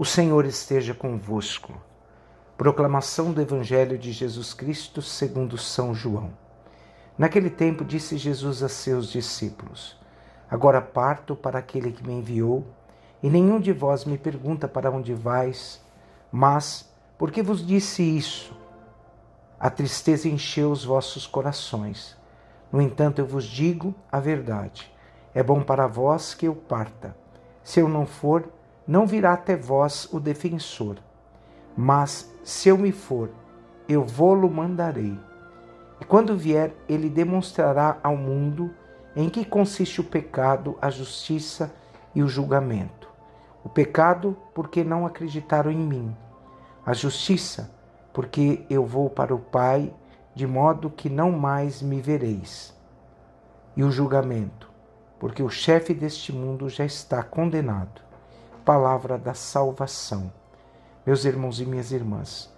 O Senhor esteja convosco. Proclamação do Evangelho de Jesus Cristo segundo São João. Naquele tempo disse Jesus a seus discípulos: Agora parto para aquele que me enviou, e nenhum de vós me pergunta para onde vais, mas porque vos disse isso? A tristeza encheu os vossos corações. No entanto, eu vos digo a verdade. É bom para vós que eu parta. Se eu não for, não virá até vós o defensor. Mas se eu me for, eu vou-lo mandarei. E quando vier, ele demonstrará ao mundo em que consiste o pecado, a justiça e o julgamento. O pecado, porque não acreditaram em mim. A justiça, porque eu vou para o Pai, de modo que não mais me vereis. E o julgamento, porque o chefe deste mundo já está condenado palavra da salvação. Meus irmãos e minhas irmãs,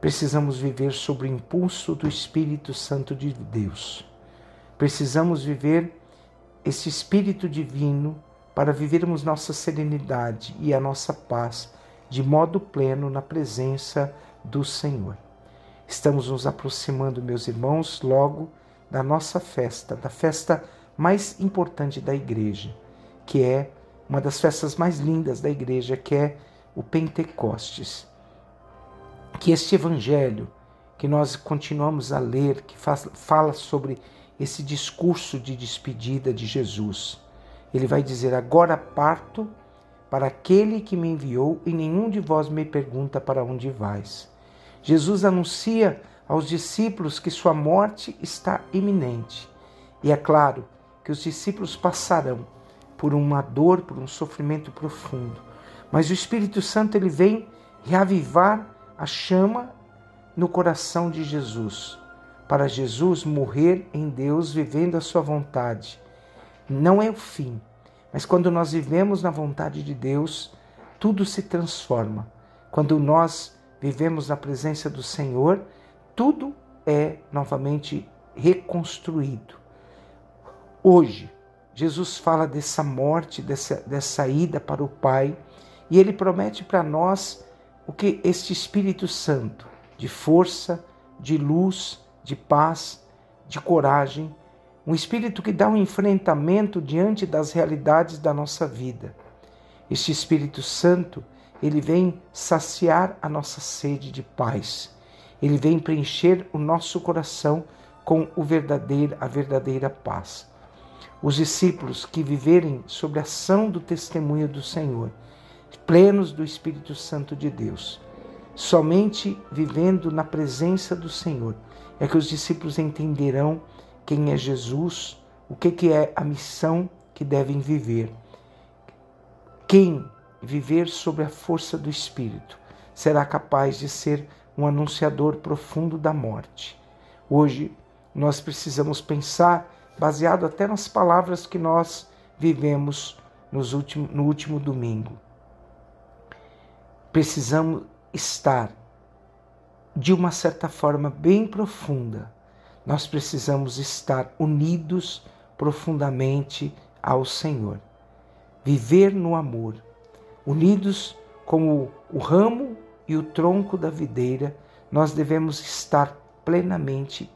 precisamos viver sob o impulso do Espírito Santo de Deus. Precisamos viver esse Espírito Divino para vivermos nossa serenidade e a nossa paz de modo pleno na presença do Senhor. Estamos nos aproximando, meus irmãos, logo da nossa festa, da festa mais importante da igreja, que é uma das festas mais lindas da igreja, que é o Pentecostes. Que este evangelho que nós continuamos a ler, que fala sobre esse discurso de despedida de Jesus. Ele vai dizer: Agora parto para aquele que me enviou, e nenhum de vós me pergunta para onde vais. Jesus anuncia aos discípulos que sua morte está iminente. E é claro que os discípulos passarão por uma dor, por um sofrimento profundo. Mas o Espírito Santo ele vem reavivar a chama no coração de Jesus, para Jesus morrer em Deus, vivendo a sua vontade. Não é o fim, mas quando nós vivemos na vontade de Deus, tudo se transforma. Quando nós vivemos na presença do Senhor, tudo é novamente reconstruído. Hoje, Jesus fala dessa morte, dessa, dessa ida para o Pai, e ele promete para nós o que este Espírito Santo, de força, de luz, de paz, de coragem, um espírito que dá um enfrentamento diante das realidades da nossa vida. Este Espírito Santo, ele vem saciar a nossa sede de paz. Ele vem preencher o nosso coração com o verdadeiro, a verdadeira paz os discípulos que viverem sob a ação do testemunho do Senhor, plenos do Espírito Santo de Deus. Somente vivendo na presença do Senhor é que os discípulos entenderão quem é Jesus, o que, que é a missão que devem viver. Quem viver sob a força do Espírito será capaz de ser um anunciador profundo da morte. Hoje nós precisamos pensar baseado até nas palavras que nós vivemos nos último, no último domingo. Precisamos estar, de uma certa forma bem profunda, nós precisamos estar unidos profundamente ao Senhor. Viver no amor, unidos como o ramo e o tronco da videira, nós devemos estar plenamente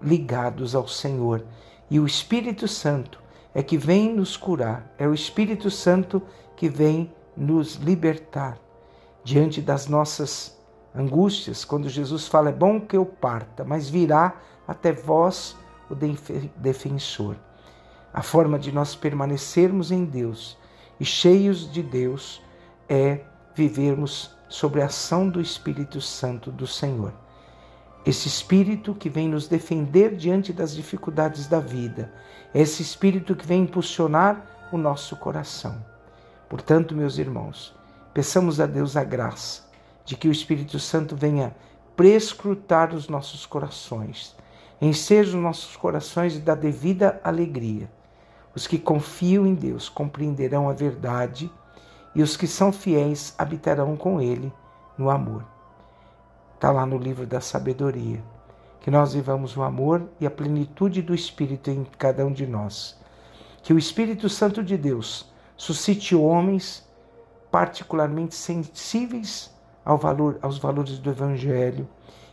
ligados ao Senhor e o Espírito Santo é que vem nos curar, é o Espírito Santo que vem nos libertar diante das nossas angústias. Quando Jesus fala, é bom que eu parta, mas virá até vós o defensor. A forma de nós permanecermos em Deus e cheios de Deus é vivermos sobre a ação do Espírito Santo do Senhor. Esse espírito que vem nos defender diante das dificuldades da vida, esse espírito que vem impulsionar o nosso coração. Portanto, meus irmãos, peçamos a Deus a graça de que o Espírito Santo venha prescrutar os nossos corações, encher os nossos corações da devida alegria. Os que confiam em Deus compreenderão a verdade e os que são fiéis habitarão com Ele no amor. Está lá no livro da sabedoria. Que nós vivamos o amor e a plenitude do Espírito em cada um de nós. Que o Espírito Santo de Deus suscite homens particularmente sensíveis ao valor, aos valores do Evangelho,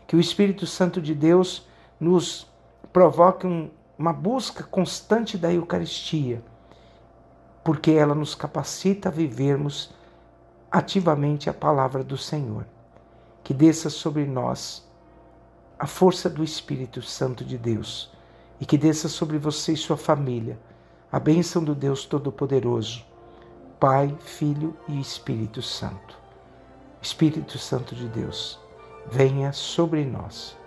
que o Espírito Santo de Deus nos provoque um, uma busca constante da Eucaristia, porque ela nos capacita a vivermos ativamente a palavra do Senhor. Que desça sobre nós a força do Espírito Santo de Deus e que desça sobre você e sua família a bênção do Deus Todo-Poderoso, Pai, Filho e Espírito Santo. Espírito Santo de Deus, venha sobre nós